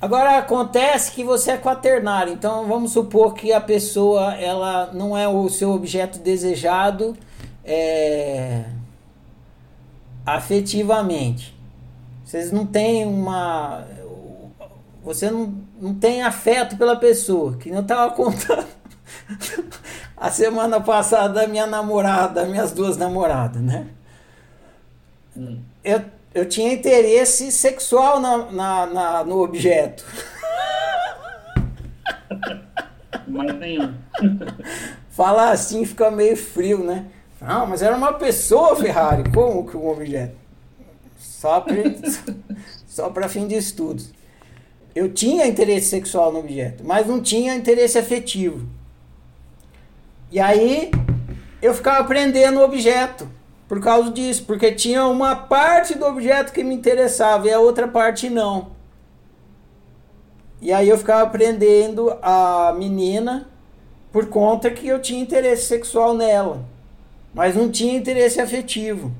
Agora acontece que você é quaternário, então vamos supor que a pessoa ela não é o seu objeto desejado é, afetivamente. Vocês não têm uma. Você não, não tem afeto pela pessoa, que eu estava contando a semana passada da minha namorada, minhas duas namoradas, né? Hum. Eu, eu tinha interesse sexual na, na, na no objeto. Mas nenhum. Falar assim fica meio frio, né? Não, mas era uma pessoa, Ferrari. Como que um objeto? Só para só para fim de estudos. Eu tinha interesse sexual no objeto, mas não tinha interesse afetivo. E aí eu ficava aprendendo o objeto por causa disso, porque tinha uma parte do objeto que me interessava e a outra parte não. E aí eu ficava aprendendo a menina por conta que eu tinha interesse sexual nela, mas não tinha interesse afetivo.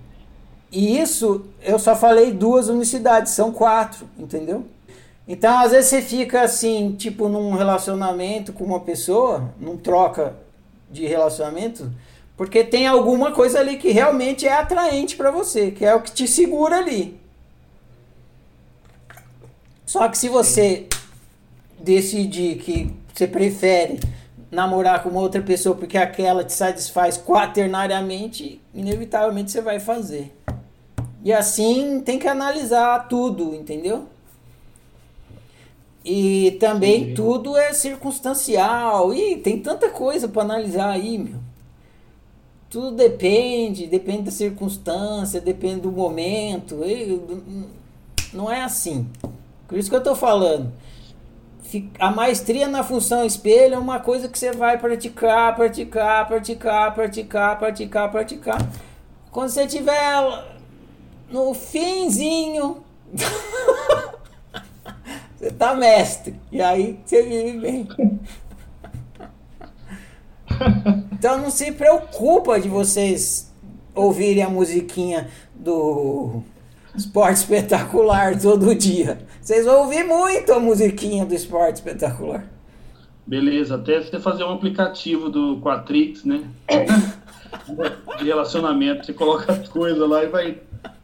E isso eu só falei duas unicidades, são quatro, entendeu? Então, às vezes você fica assim, tipo num relacionamento com uma pessoa, num troca de relacionamento, porque tem alguma coisa ali que realmente é atraente para você, que é o que te segura ali. Só que se você decidir que você prefere namorar com uma outra pessoa porque aquela te satisfaz quaternariamente, inevitavelmente você vai fazer. E assim tem que analisar tudo, entendeu? E também Sim. tudo é circunstancial. E tem tanta coisa para analisar aí, meu. Tudo depende, depende da circunstância, depende do momento. Não é assim. Por isso que eu estou falando. A maestria na função espelho é uma coisa que você vai praticar, praticar, praticar, praticar, praticar, praticar. Quando você tiver no finzinho Você tá mestre. E aí você vive bem. Então não se preocupa de vocês ouvirem a musiquinha do Esporte Espetacular todo dia. Vocês vão ouvir muito a musiquinha do Esporte Espetacular. Beleza, até você fazer um aplicativo do Quatrix, né? De relacionamento. Você coloca as coisas lá e vai,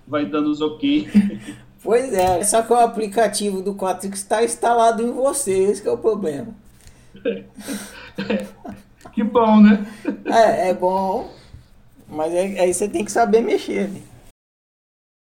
vai dando os ok. Pois é, só que o aplicativo do Quatrix está instalado em você, esse é o problema. que bom, né? É, é bom, mas aí, aí você tem que saber mexer. Né?